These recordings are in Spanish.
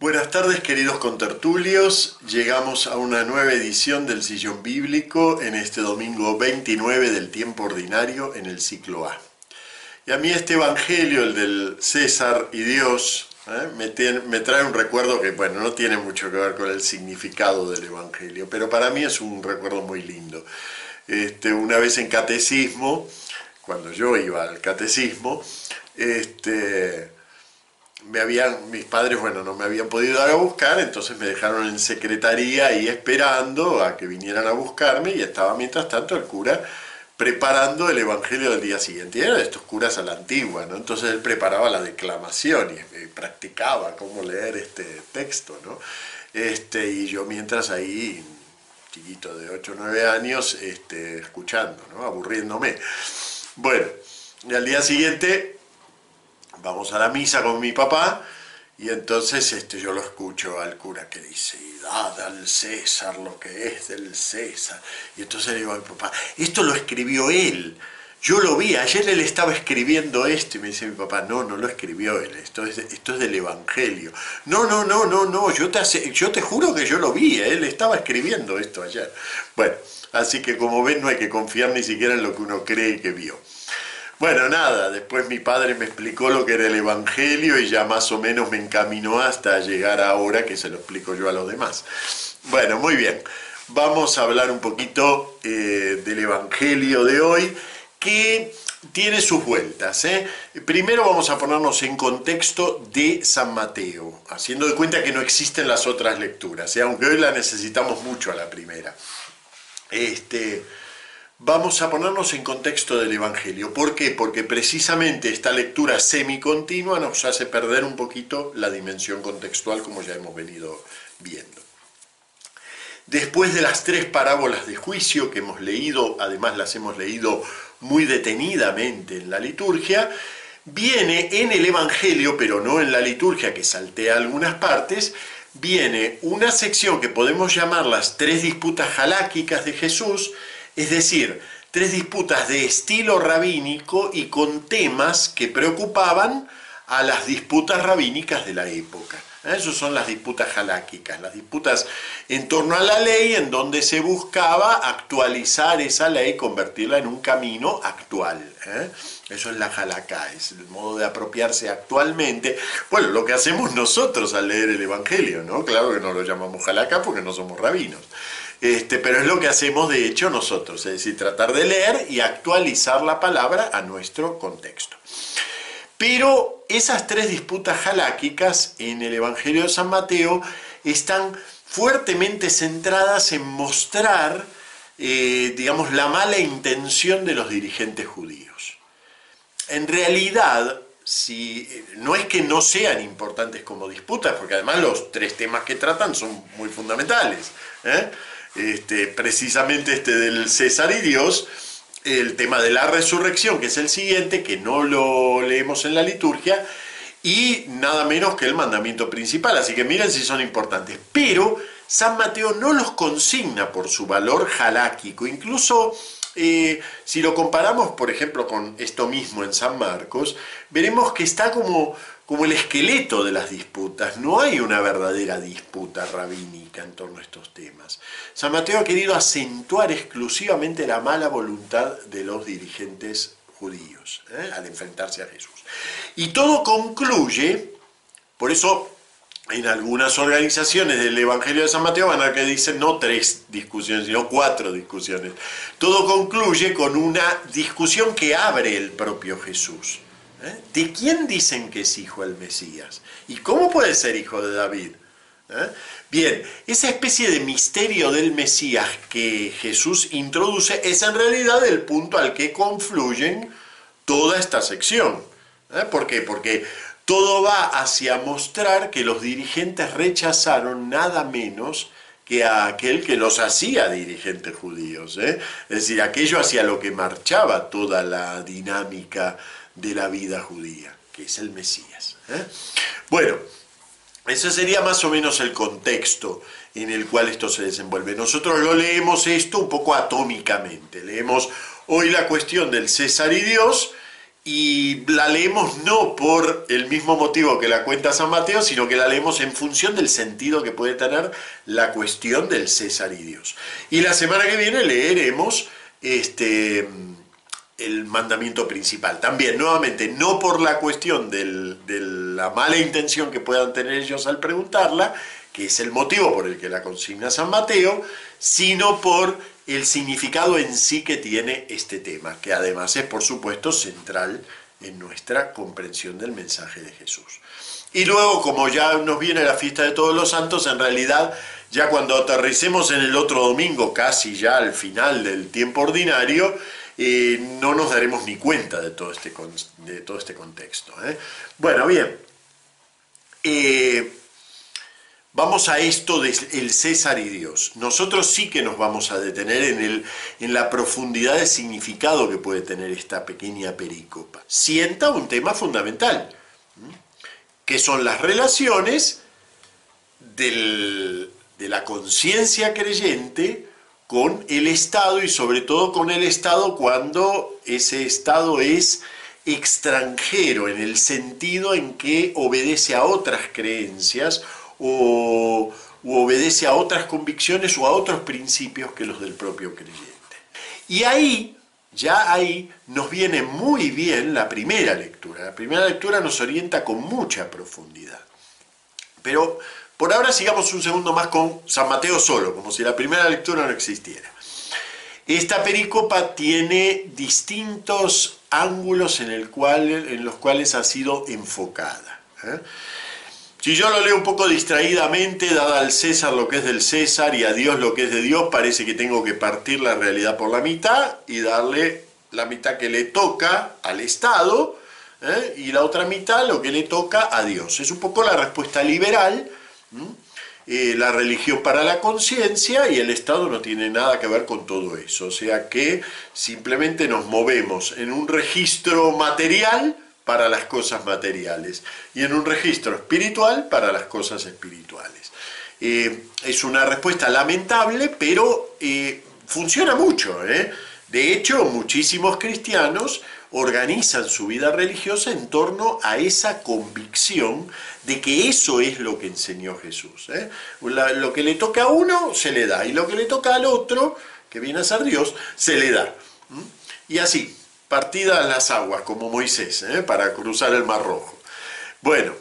Buenas tardes queridos contertulios, llegamos a una nueva edición del Sillón Bíblico en este domingo 29 del tiempo ordinario en el ciclo A. Y a mí este Evangelio, el del César y Dios, ¿eh? me, trae un recuerdo que, bueno, no tiene mucho que ver con el significado del Evangelio, pero para mí es un recuerdo muy lindo. Este, una vez en catecismo, cuando yo iba al catecismo, este, me habían, mis padres, bueno, no me habían podido dar a buscar, entonces me dejaron en secretaría ahí esperando a que vinieran a buscarme y estaba mientras tanto el cura preparando el evangelio del día siguiente. Y era de estos curas a la antigua, ¿no? Entonces él preparaba la declamación y, practicaba cómo leer este texto, ¿no? Este, y yo mientras ahí, chiquito de 8 o 9 años, este, escuchando, ¿no? Aburriéndome. Bueno, y al día siguiente vamos a la misa con mi papá y entonces este, yo lo escucho al cura que dice, dad al César lo que es del César. Y entonces le digo a mi papá, esto lo escribió él. Yo lo vi, ayer él estaba escribiendo esto y me dice mi papá, no, no lo escribió él, esto es, esto es del Evangelio. No, no, no, no, no, yo te, yo te juro que yo lo vi, él estaba escribiendo esto ayer. Bueno, así que como ven no hay que confiar ni siquiera en lo que uno cree que vio. Bueno, nada, después mi padre me explicó lo que era el Evangelio y ya más o menos me encaminó hasta llegar ahora que se lo explico yo a los demás. Bueno, muy bien, vamos a hablar un poquito eh, del Evangelio de hoy que tiene sus vueltas. ¿eh? Primero vamos a ponernos en contexto de San Mateo, haciendo de cuenta que no existen las otras lecturas, ¿eh? aunque hoy la necesitamos mucho a la primera. Este, vamos a ponernos en contexto del Evangelio. ¿Por qué? Porque precisamente esta lectura semicontinua nos hace perder un poquito la dimensión contextual como ya hemos venido viendo. Después de las tres parábolas de juicio que hemos leído, además las hemos leído muy detenidamente en la liturgia, viene en el Evangelio, pero no en la liturgia que saltea algunas partes, viene una sección que podemos llamar las tres disputas jaláquicas de Jesús, es decir, tres disputas de estilo rabínico y con temas que preocupaban a las disputas rabínicas de la época. ¿Eh? Esas son las disputas jaláquicas, las disputas en torno a la ley en donde se buscaba actualizar esa ley, convertirla en un camino actual. ¿eh? Eso es la jalacá, es el modo de apropiarse actualmente. Bueno, lo que hacemos nosotros al leer el Evangelio, ¿no? Claro que no lo llamamos jalacá porque no somos rabinos. Este, pero es lo que hacemos de hecho nosotros, es decir, tratar de leer y actualizar la palabra a nuestro contexto. Pero esas tres disputas jaláquicas en el Evangelio de San Mateo están fuertemente centradas en mostrar, eh, digamos, la mala intención de los dirigentes judíos. En realidad, si, no es que no sean importantes como disputas, porque además los tres temas que tratan son muy fundamentales. ¿eh? Este, precisamente este del César y Dios, el tema de la resurrección, que es el siguiente, que no lo leemos en la liturgia, y nada menos que el mandamiento principal. Así que miren si son importantes. Pero San Mateo no los consigna por su valor jaláquico. Incluso eh, si lo comparamos, por ejemplo, con esto mismo en San Marcos, veremos que está como como el esqueleto de las disputas. No hay una verdadera disputa rabínica en torno a estos temas. San Mateo ha querido acentuar exclusivamente la mala voluntad de los dirigentes judíos ¿eh? al enfrentarse a Jesús. Y todo concluye, por eso en algunas organizaciones del Evangelio de San Mateo van a que dicen no tres discusiones, sino cuatro discusiones. Todo concluye con una discusión que abre el propio Jesús. ¿Eh? ¿De quién dicen que es hijo el Mesías? ¿Y cómo puede ser hijo de David? ¿Eh? Bien, esa especie de misterio del Mesías que Jesús introduce es en realidad el punto al que confluyen toda esta sección. ¿Eh? ¿Por qué? Porque todo va hacia mostrar que los dirigentes rechazaron nada menos que a aquel que los hacía dirigentes judíos. Es decir, aquello hacia lo que marchaba toda la dinámica de la vida judía, que es el Mesías. ¿eh? Bueno, ese sería más o menos el contexto en el cual esto se desenvuelve. Nosotros lo leemos esto un poco atómicamente. Leemos hoy la cuestión del César y Dios y la leemos no por el mismo motivo que la cuenta San Mateo, sino que la leemos en función del sentido que puede tener la cuestión del César y Dios. Y la semana que viene leeremos este, el mandamiento principal. También, nuevamente, no por la cuestión de la mala intención que puedan tener ellos al preguntarla, que es el motivo por el que la consigna San Mateo, sino por el significado en sí que tiene este tema, que además es, por supuesto, central en nuestra comprensión del mensaje de Jesús. Y luego, como ya nos viene la fiesta de todos los santos, en realidad, ya cuando aterricemos en el otro domingo, casi ya al final del tiempo ordinario, no nos daremos ni cuenta de todo este, de todo este contexto. ¿eh? Bueno, bien. Eh, Vamos a esto del César y Dios. Nosotros sí que nos vamos a detener en, el, en la profundidad de significado que puede tener esta pequeña pericopa. Sienta un tema fundamental, que son las relaciones de la conciencia creyente con el Estado y sobre todo con el Estado cuando ese Estado es extranjero en el sentido en que obedece a otras creencias o obedece a otras convicciones o a otros principios que los del propio creyente. Y ahí, ya ahí, nos viene muy bien la primera lectura. La primera lectura nos orienta con mucha profundidad. Pero por ahora sigamos un segundo más con San Mateo solo, como si la primera lectura no existiera. Esta pericopa tiene distintos ángulos en, los cuales ha sido enfocada. ¿eh? Si yo lo leo un poco distraídamente, dada al César lo que es del César y a Dios lo que es de Dios, parece que tengo que partir la realidad por la mitad y darle la mitad que le toca al Estado ¿eh? y la otra mitad lo que le toca a Dios. Es un poco la respuesta liberal, eh, la religión para la conciencia y el Estado no tiene nada que ver con todo eso. O sea que simplemente nos movemos en un registro material, para las cosas materiales y en un registro espiritual para las cosas espirituales. Eh, es una respuesta lamentable, pero eh, funciona mucho. De hecho, muchísimos cristianos organizan su vida religiosa en torno a esa convicción de que eso es lo que enseñó Jesús. lo que le toca a uno se le da y lo que le toca al otro, que viene a ser Dios, se le da. Y así, partida las aguas, como Moisés, ¿eh? para cruzar el Mar Rojo. Bueno,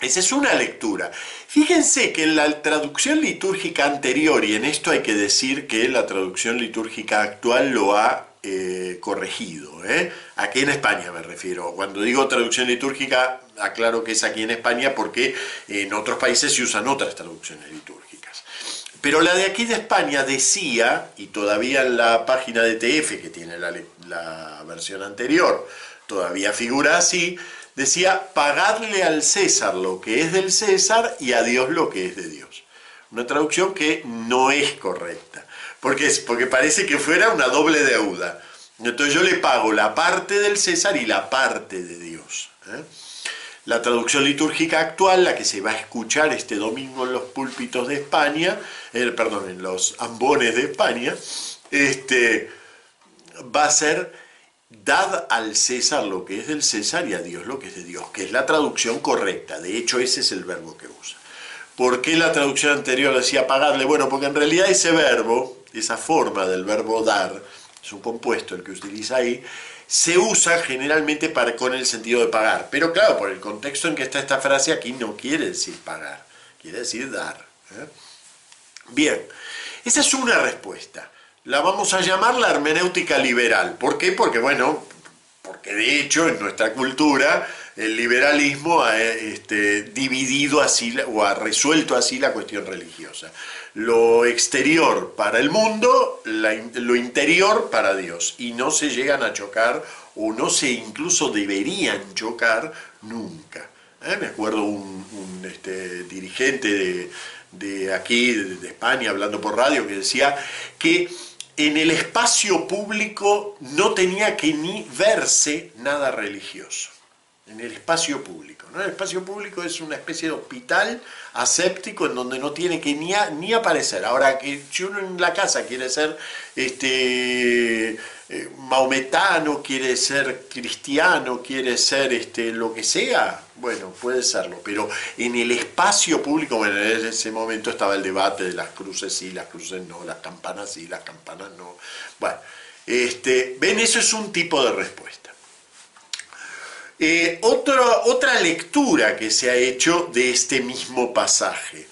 esa es una lectura. Fíjense que en la traducción litúrgica anterior, y en esto hay que decir que la traducción litúrgica actual lo ha eh, corregido, ¿eh? aquí en España me refiero. Cuando digo traducción litúrgica, aclaro que es aquí en España porque en otros países se usan otras traducciones litúrgicas. Pero la de aquí de España decía, y todavía en la página de TF, que tiene la, versión anterior, todavía figura así, decía, pagadle al César lo que es del César y a Dios lo que es de Dios. Una traducción que no es correcta, porque, es, porque parece que fuera una doble deuda. Entonces yo le pago la parte del César y la parte de Dios. ¿eh? La traducción litúrgica actual, la que se va a escuchar este domingo en los púlpitos de España, eh, perdón, en los ambones de España, este, va a ser dad al César lo que es del César y a Dios lo que es de Dios, que es la traducción correcta. De hecho, ese es el verbo que usa. ¿Por qué la traducción anterior decía pagarle? Bueno, porque en realidad ese verbo, esa forma del verbo dar, es un compuesto el que utiliza ahí, se usa generalmente para, con el sentido de pagar. Pero claro, por el contexto en que está esta frase aquí no quiere decir pagar, quiere decir dar. ¿eh? Bien, esa es una respuesta. La vamos a llamar la hermenéutica liberal. ¿Por qué? Porque, bueno, porque de hecho en nuestra cultura el liberalismo ha este, dividido así o ha resuelto así la cuestión religiosa lo exterior para el mundo, lo interior para Dios. Y no se llegan a chocar o no se incluso deberían chocar nunca. ¿Eh? Me acuerdo un, este, dirigente de, aquí, de, España, hablando por radio, que decía que en el espacio público no tenía que ni verse nada religioso. En el espacio público. ¿no? El espacio público es una especie de hospital aséptico en donde no tiene que ni, ni aparecer. Ahora, que si uno en la casa quiere ser este, eh, maometano, quiere ser cristiano, quiere ser este, lo que sea, bueno, puede serlo. Pero en el espacio público, en ese momento estaba el debate de las cruces sí, las cruces no, las campanas sí, las campanas no. Bueno, este, ven, eso es un tipo de respuesta. Eh, otra lectura que se ha hecho de este mismo pasaje.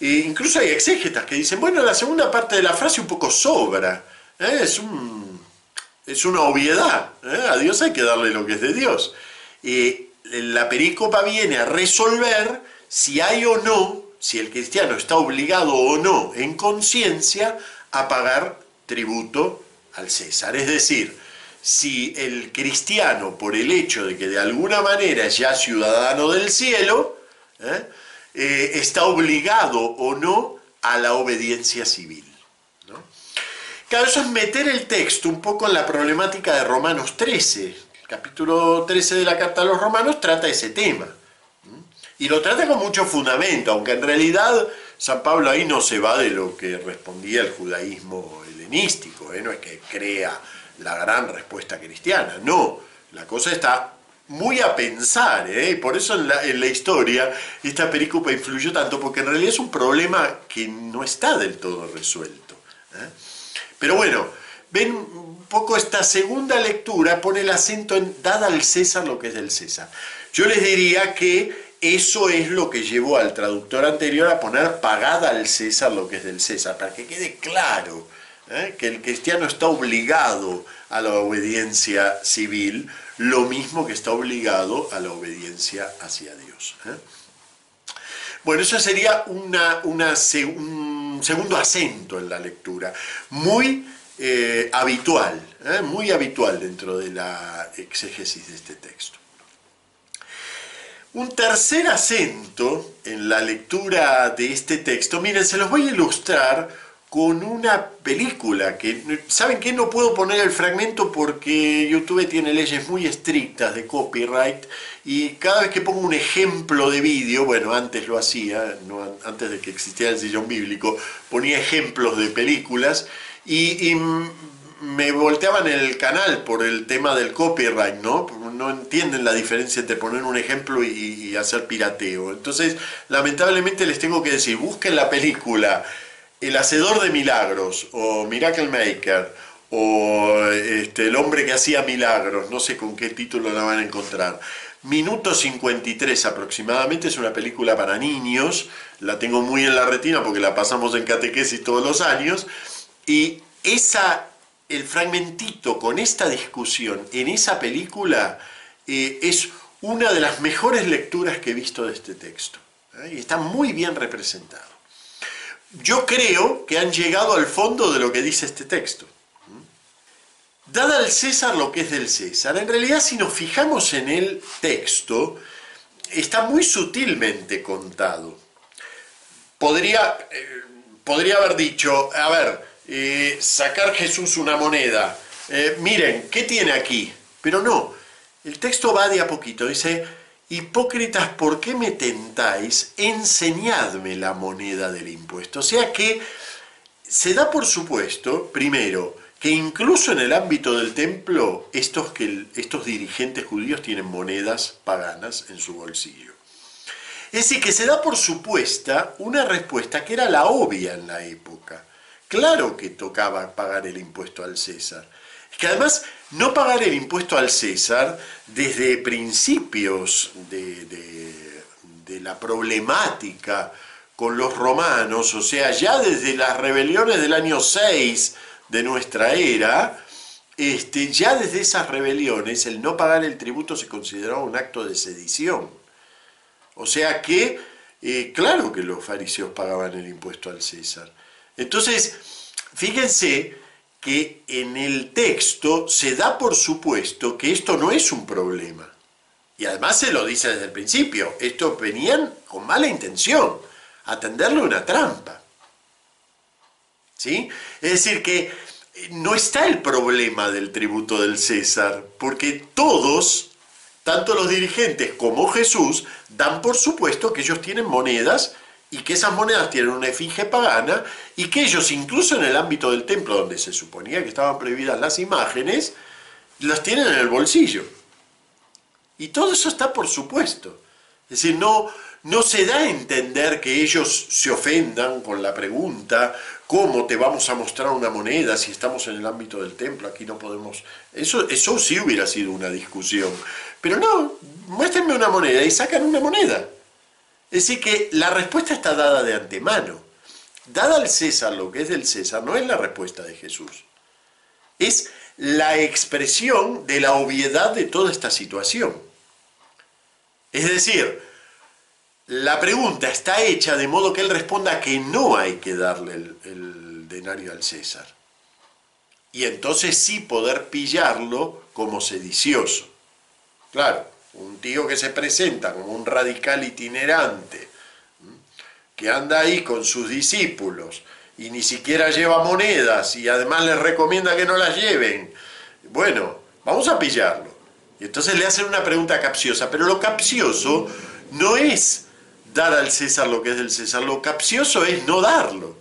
Eh, incluso hay exégetas que dicen, bueno, la segunda parte de la frase un poco sobra, ¿eh? es, es, una obviedad, a Dios hay que darle lo que es de Dios. la perícopa viene a resolver si hay o no, si el cristiano está obligado o no en conciencia a pagar tributo al César. Es decir, si el cristiano, por el hecho de que de alguna manera es ya ciudadano del cielo, ¿eh? Eh, está obligado o no a la obediencia civil. ¿no? Claro, eso es meter el texto un poco en la problemática de Romanos 13. El capítulo 13 de la Carta a los Romanos trata ese tema. Y lo trata con mucho fundamento, aunque en realidad San Pablo ahí no se va de lo que respondía el judaísmo helenístico, ¿eh? no es que crea la gran respuesta cristiana. No, la cosa está muy a pensar, ¿eh? y por eso en la, historia esta perícopa influyó tanto, porque en realidad es un problema que no está del todo resuelto. ¿eh? Pero bueno, ven un poco esta segunda lectura, pone el acento en dada al César lo que es del César. Yo les diría que eso es lo que llevó al traductor anterior a poner pagada al César lo que es del César, para que quede claro ¿eh? que el cristiano está obligado a la obediencia civil, lo mismo que está obligado a la obediencia hacia Dios. ¿eh? Bueno, eso sería una, un segundo acento en la lectura, muy eh, habitual, muy habitual dentro de la exégesis de este texto. Un tercer acento en la lectura de este texto, miren, se los voy a ilustrar con una película que, ¿saben qué? No puedo poner el fragmento porque YouTube tiene leyes muy estrictas de copyright y cada vez que pongo un ejemplo de vídeo, bueno, antes lo hacía, antes de que existiera el sillón bíblico, ponía ejemplos de películas y, me volteaban el canal por el tema del copyright, ¿no? No entienden la diferencia entre poner un ejemplo y, y hacer pirateo. Entonces, lamentablemente les tengo que decir, busquen la película el hacedor de milagros, o Miracle Maker, o este, el hombre que hacía milagros, no sé con qué título la van a encontrar. Minuto 53 aproximadamente, es una película para niños, la tengo muy en la retina porque la pasamos en catequesis todos los años, y esa, el fragmentito con esta discusión en esa película eh, es una de las mejores lecturas que he visto de este texto, ¿eh? y está muy bien representado yo creo que han llegado al fondo de lo que dice este texto. Dada al César lo que es del César, en realidad si nos fijamos en el texto, está muy sutilmente contado. Podría, eh, podría haber dicho, a ver, eh, sacar Jesús una moneda, eh, miren, ¿qué tiene aquí? Pero no, el texto va de a poquito, dice, Hipócritas, ¿por qué me tentáis? Enseñadme la moneda del impuesto. O sea que se da por supuesto, primero, que incluso en el ámbito del templo, estos, que, estos dirigentes judíos tienen monedas paganas en su bolsillo. Es decir, que se da por supuesta una respuesta que era la obvia en la época. Claro que tocaba pagar el impuesto al César. Que además no pagar el impuesto al César desde principios de, la problemática con los romanos, o sea, ya desde las rebeliones del año 6 de nuestra era, este, ya desde esas rebeliones el no pagar el tributo se consideraba un acto de sedición. O sea que, eh, claro que los fariseos pagaban el impuesto al César. Entonces, fíjense que en el texto se da por supuesto que esto no es un problema. Y además se lo dice desde el principio, estos venían con mala intención, a tenderle una trampa. ¿Sí? Es decir, que no está el problema del tributo del César, porque todos tanto los dirigentes como Jesús dan por supuesto que ellos tienen monedas y que esas monedas tienen una efigie pagana y que ellos incluso en el ámbito del templo donde se suponía que estaban prohibidas las imágenes, las tienen en el bolsillo. Y todo eso está por supuesto. Es decir, no, no se da a entender que ellos se ofendan con la pregunta, ¿cómo te vamos a mostrar una moneda si estamos en el ámbito del templo? Aquí no podemos... Eso, eso sí hubiera sido una discusión. Pero no, muéstrenme una moneda y sacan una moneda. Es decir, que la respuesta está dada de antemano. Dada al César lo que es del César, no es la respuesta de Jesús. Es la expresión de la obviedad de toda esta situación. Es decir, la pregunta está hecha de modo que él responda que no hay que darle el, el denario al César. Y entonces sí poder pillarlo como sedicioso. Claro, un tío que se presenta como un radical itinerante, que anda ahí con sus discípulos y ni siquiera lleva monedas y además les recomienda que no las lleven. Bueno, vamos a pillarlo. Y entonces le hacen una pregunta capciosa, pero lo capcioso no es dar al César lo que es del César, lo capcioso es no darlo.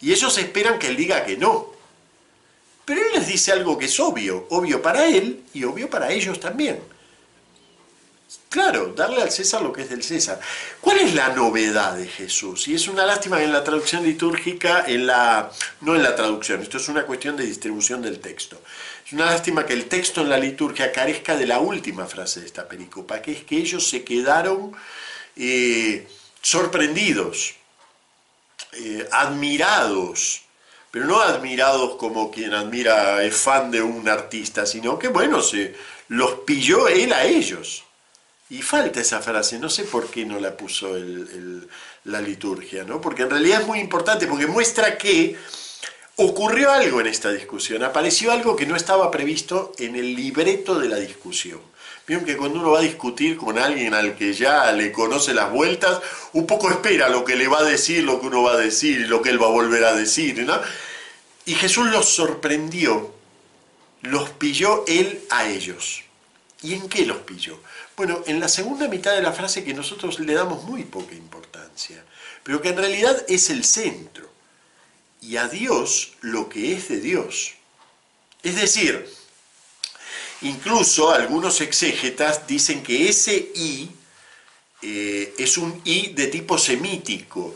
Y ellos esperan que él diga que no. Pero él les dice algo que es obvio, obvio para él y obvio para ellos también. Claro, darle al César lo que es del César. ¿Cuál es la novedad de Jesús? Y es una lástima que en la traducción litúrgica, en la, no en la traducción, esto es una cuestión de distribución del texto. Es una lástima que el texto en la liturgia carezca de la última frase de esta pericopa, que es que ellos se quedaron eh, sorprendidos, eh, admirados, pero no admirados como quien admira, es fan de un artista, sino que bueno, se los pilló él a ellos. Y falta esa frase, no sé por qué no la puso la liturgia, ¿no? Porque en realidad es muy importante, porque muestra que ocurrió algo en esta discusión, apareció algo que no estaba previsto en el libreto de la discusión. Vieron que cuando uno va a discutir con alguien al que ya le conoce las vueltas, un poco espera lo que le va a decir, lo que uno va a decir lo que él va a volver a decir, ¿no? Y Jesús los sorprendió, los pilló él a ellos. ¿Y en qué los pilló? Bueno, en la segunda mitad de la frase que nosotros le damos muy poca importancia, pero que en realidad es el centro. Y a Dios lo que es de Dios. Es decir, incluso algunos exégetas dicen que ese I eh, es un I de tipo semítico.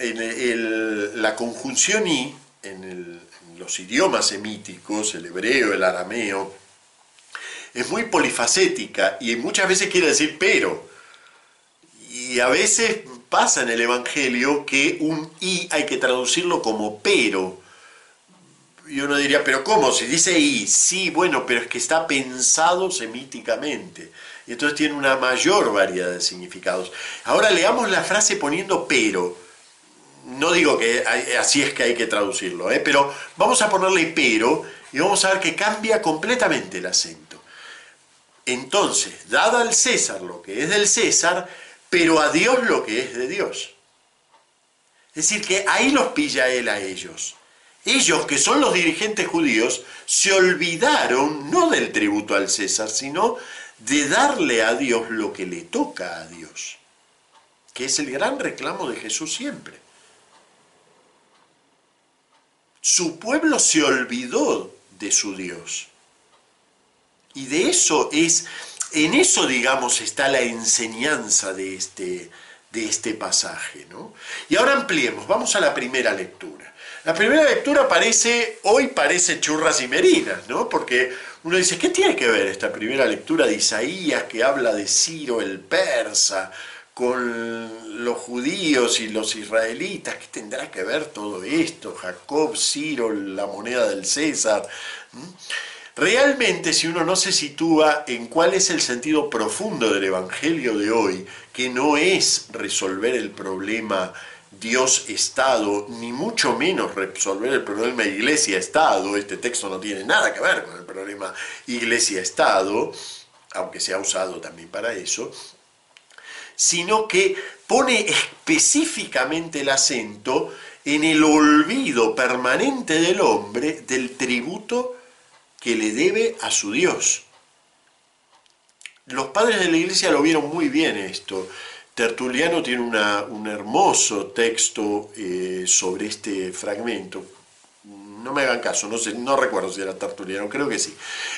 En la conjunción I, en los idiomas semíticos, el hebreo, el arameo, es muy polifacética y muchas veces quiere decir pero. Y a veces pasa en el Evangelio que un y hay que traducirlo como pero. Y uno diría, pero ¿cómo? Si dice y, sí, bueno, pero es que está pensado semíticamente. Y entonces tiene una mayor variedad de significados. Ahora leamos la frase poniendo pero. No digo que así es que hay que traducirlo, ¿eh? pero vamos a ponerle pero y vamos a ver que cambia completamente el acento. Entonces, dada al César lo que es del César, pero a Dios lo que es de Dios. Es decir, que ahí los pilla él a ellos. Ellos, que son los dirigentes judíos, se olvidaron no del tributo al César, sino de darle a Dios lo que le toca a Dios, que es el gran reclamo de Jesús siempre. Su pueblo se olvidó de su Dios. Y de eso es, en eso digamos está la enseñanza de este, de este pasaje. ¿no? Y ahora ampliemos, vamos a la primera lectura. La primera lectura parece, hoy parece churras y merinas, ¿no? Porque uno dice, ¿qué tiene que ver esta primera lectura de Isaías que habla de Ciro el persa con los judíos y los israelitas? ¿Qué tendrá que ver todo esto? Jacob, Ciro, la moneda del César. Realmente, si uno no se sitúa en cuál es el sentido profundo del Evangelio de hoy, que no es resolver el problema Dios-Estado, ni mucho menos resolver el problema Iglesia-Estado, este texto no tiene nada que ver con el problema Iglesia-Estado, aunque se ha usado también para eso, sino que pone específicamente el acento en el olvido permanente del hombre del tributo que le debe a su Dios. los padres de la iglesia lo vieron muy bien esto. Tertuliano tiene un hermoso texto eh, sobre este fragmento. No me hagan caso, no, sé, no recuerdo si era Tertuliano, creo que sí.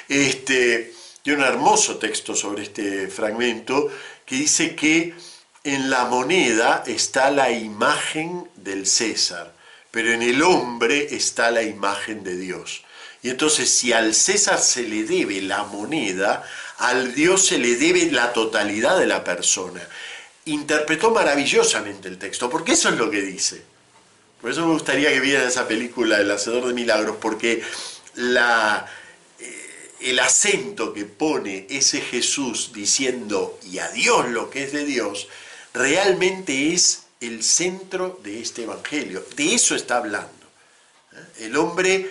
Este, tiene un hermoso texto sobre este fragmento que dice que en la moneda está la imagen del César, pero en el hombre está la imagen de Dios. Y entonces si al César se le debe la moneda, al Dios se le debe la totalidad de la persona. Interpretó maravillosamente el texto, porque eso es lo que dice. Por eso me gustaría que vieran esa película, El Hacedor de Milagros, porque la, eh, el acento que pone ese Jesús diciendo y a Dios lo que es de Dios, realmente es el centro de este Evangelio. De eso está hablando. ¿eh? El hombre,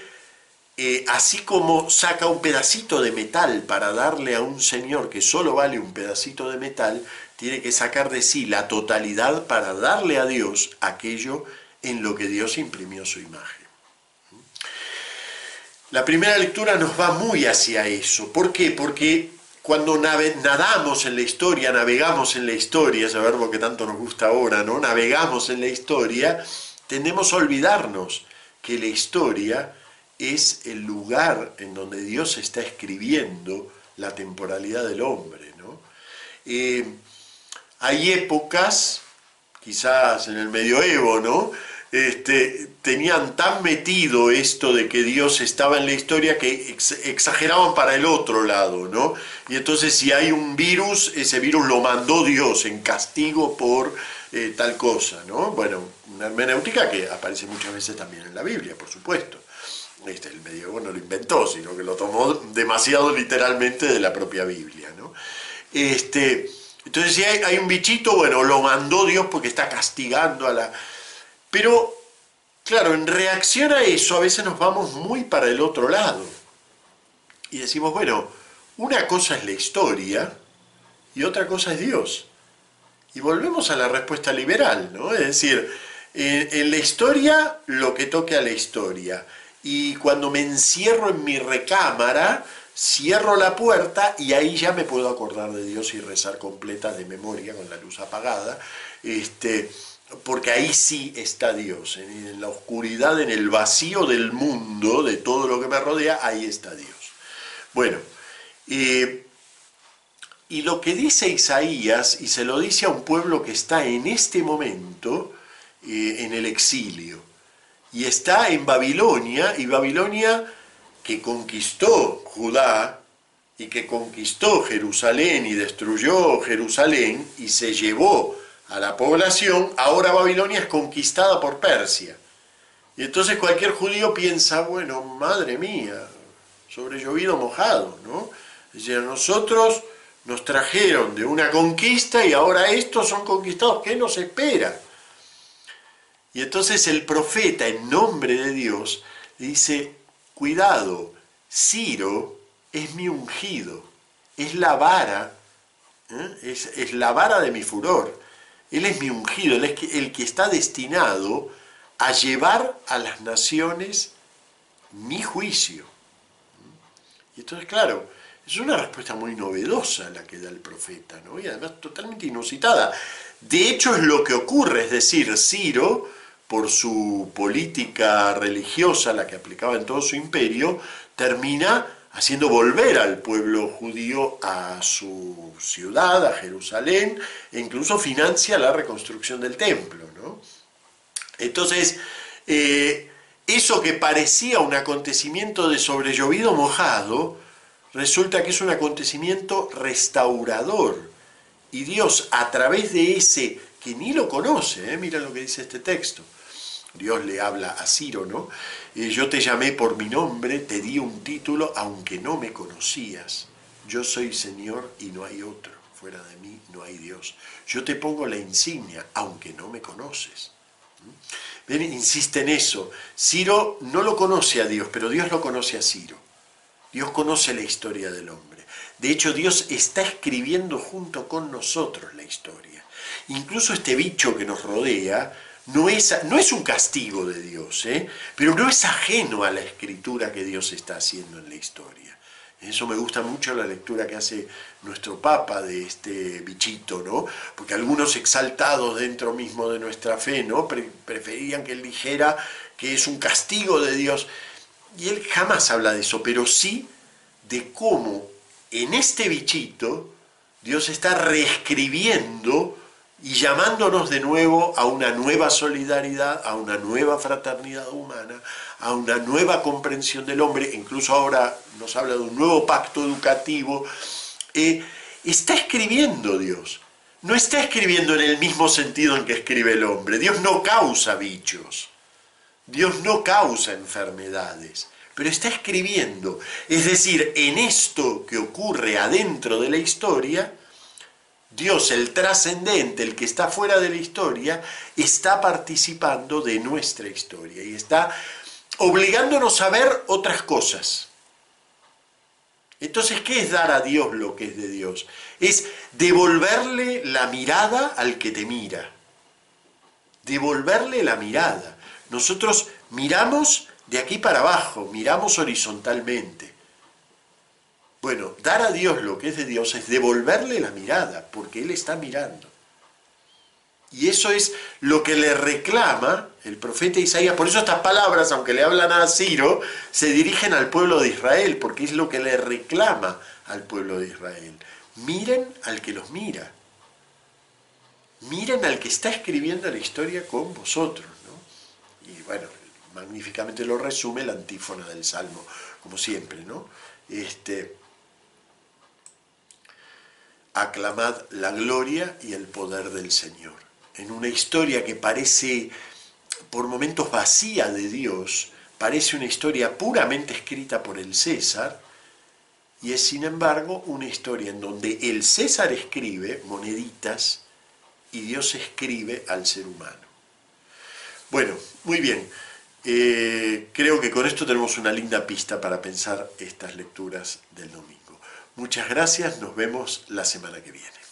eh, así como saca un pedacito de metal para darle a un señor que solo vale un pedacito de metal, tiene que sacar de sí la totalidad para darle a Dios aquello en lo que Dios imprimió su imagen. La primera lectura nos va muy hacia eso. ¿Por qué? Porque cuando nadamos en la historia, navegamos en la historia, ese verbo que tanto nos gusta ahora, ¿no? Navegamos en la historia, tendemos a olvidarnos que la historia es el lugar en donde Dios está escribiendo la temporalidad del hombre, ¿no? Eh, hay épocas, quizás en el medioevo, ¿no? Este, tenían tan metido esto de que Dios estaba en la historia que exageraban para el otro lado, ¿no? Y entonces si hay un virus, ese virus lo mandó Dios en castigo por eh, tal cosa, ¿no? Bueno, una hermenéutica que aparece muchas veces también en la Biblia, por supuesto. Este, el medievo no lo inventó, sino que lo tomó demasiado literalmente de la propia Biblia, ¿no? Este, entonces si hay, hay un bichito, bueno, lo mandó Dios porque está castigando a la pero, claro, en reacción a eso a veces nos vamos muy para el otro lado. Y decimos, bueno, una cosa es la historia y otra cosa es Dios. Y volvemos a la respuesta liberal, ¿no? Es decir, en, la historia lo que toque a la historia. Y cuando me encierro en mi recámara, cierro la puerta y ahí ya me puedo acordar de Dios y rezar completa de memoria con la luz apagada. Este, porque ahí sí está Dios, en la oscuridad, en el vacío del mundo, de todo lo que me rodea, ahí está Dios. Bueno, eh, y lo que dice Isaías, y se lo dice a un pueblo que está en este momento eh, en el exilio, y está en Babilonia, y Babilonia que conquistó Judá, y que conquistó Jerusalén y destruyó Jerusalén, y se llevó a la población, ahora Babilonia es conquistada por Persia. Y entonces cualquier judío piensa, bueno, madre mía, sobre llovido mojado, ¿no? Es decir, nosotros nos trajeron de una conquista y ahora estos son conquistados, ¿qué nos espera? Y entonces el profeta, en nombre de Dios, dice, cuidado, Ciro es mi ungido, es la vara, ¿eh? es, es la vara de mi furor. Él es mi ungido, Él es el que está destinado a llevar a las naciones mi juicio. Y entonces, claro, es una respuesta muy novedosa la que da el profeta, ¿no? y además totalmente inusitada. De hecho, es lo que ocurre, es decir, Ciro, por su política religiosa, la que aplicaba en todo su imperio, termina haciendo volver al pueblo judío a su ciudad, a Jerusalén, e incluso financia la reconstrucción del templo. ¿no? Entonces, eh, eso que parecía un acontecimiento de sobrellovido mojado, resulta que es un acontecimiento restaurador. Y Dios, a través de ese que ni lo conoce, ¿eh? mira lo que dice este texto, Dios le habla a Ciro, ¿no? yo te llamé por mi nombre, te di un título, aunque no me conocías. Yo soy Señor y no hay otro. Fuera de mí no hay Dios. Yo te pongo la insignia, aunque no me conoces. ¿Mm? Insiste en eso. Ciro no lo conoce a Dios, pero Dios lo conoce a Ciro. Dios conoce la historia del hombre. De hecho, Dios está escribiendo junto con nosotros la historia. Incluso este bicho que nos rodea, no es, no es un castigo de Dios, ¿eh? pero no es ajeno a la escritura que Dios está haciendo en la historia. Eso me gusta mucho la lectura que hace nuestro Papa de este bichito, ¿no? Porque algunos exaltados dentro mismo de nuestra fe, ¿no? preferían que él dijera que es un castigo de Dios. Y él jamás habla de eso, pero sí de cómo en este bichito Dios está reescribiendo y llamándonos de nuevo a una nueva solidaridad, a una nueva fraternidad humana, a una nueva comprensión del hombre, incluso ahora nos habla de un nuevo pacto educativo, eh, está escribiendo Dios. No está escribiendo en el mismo sentido en que escribe el hombre. Dios no causa bichos. Dios no causa enfermedades. Pero está escribiendo. Es decir, en esto que ocurre adentro de la historia, Dios, el trascendente, el que está fuera de la historia, está participando de nuestra historia y está obligándonos a ver otras cosas. Entonces, ¿qué es dar a Dios lo que es de Dios? Es devolverle la mirada al que te mira. Devolverle la mirada. Nosotros miramos de aquí para abajo, miramos horizontalmente. Bueno, dar a Dios lo que es de Dios es devolverle la mirada, porque Él está mirando. Y eso es lo que le reclama el profeta Isaías. Por eso estas palabras, aunque le hablan a Ciro, se dirigen al pueblo de Israel, porque es lo que le reclama al pueblo de Israel. Miren al que los mira. Miren al que está escribiendo la historia con vosotros. Y bueno, magníficamente lo resume la antífona del Salmo, como siempre. ¿no? Este, aclamad la gloria y el poder del Señor. En una historia que parece por momentos vacía de Dios, parece una historia puramente escrita por el César, y es sin embargo una historia en donde el César escribe moneditas y Dios escribe al ser humano. Bueno, muy bien. Eh, creo que con esto tenemos una linda pista para pensar estas lecturas del domingo. Muchas gracias, nos vemos la semana que viene.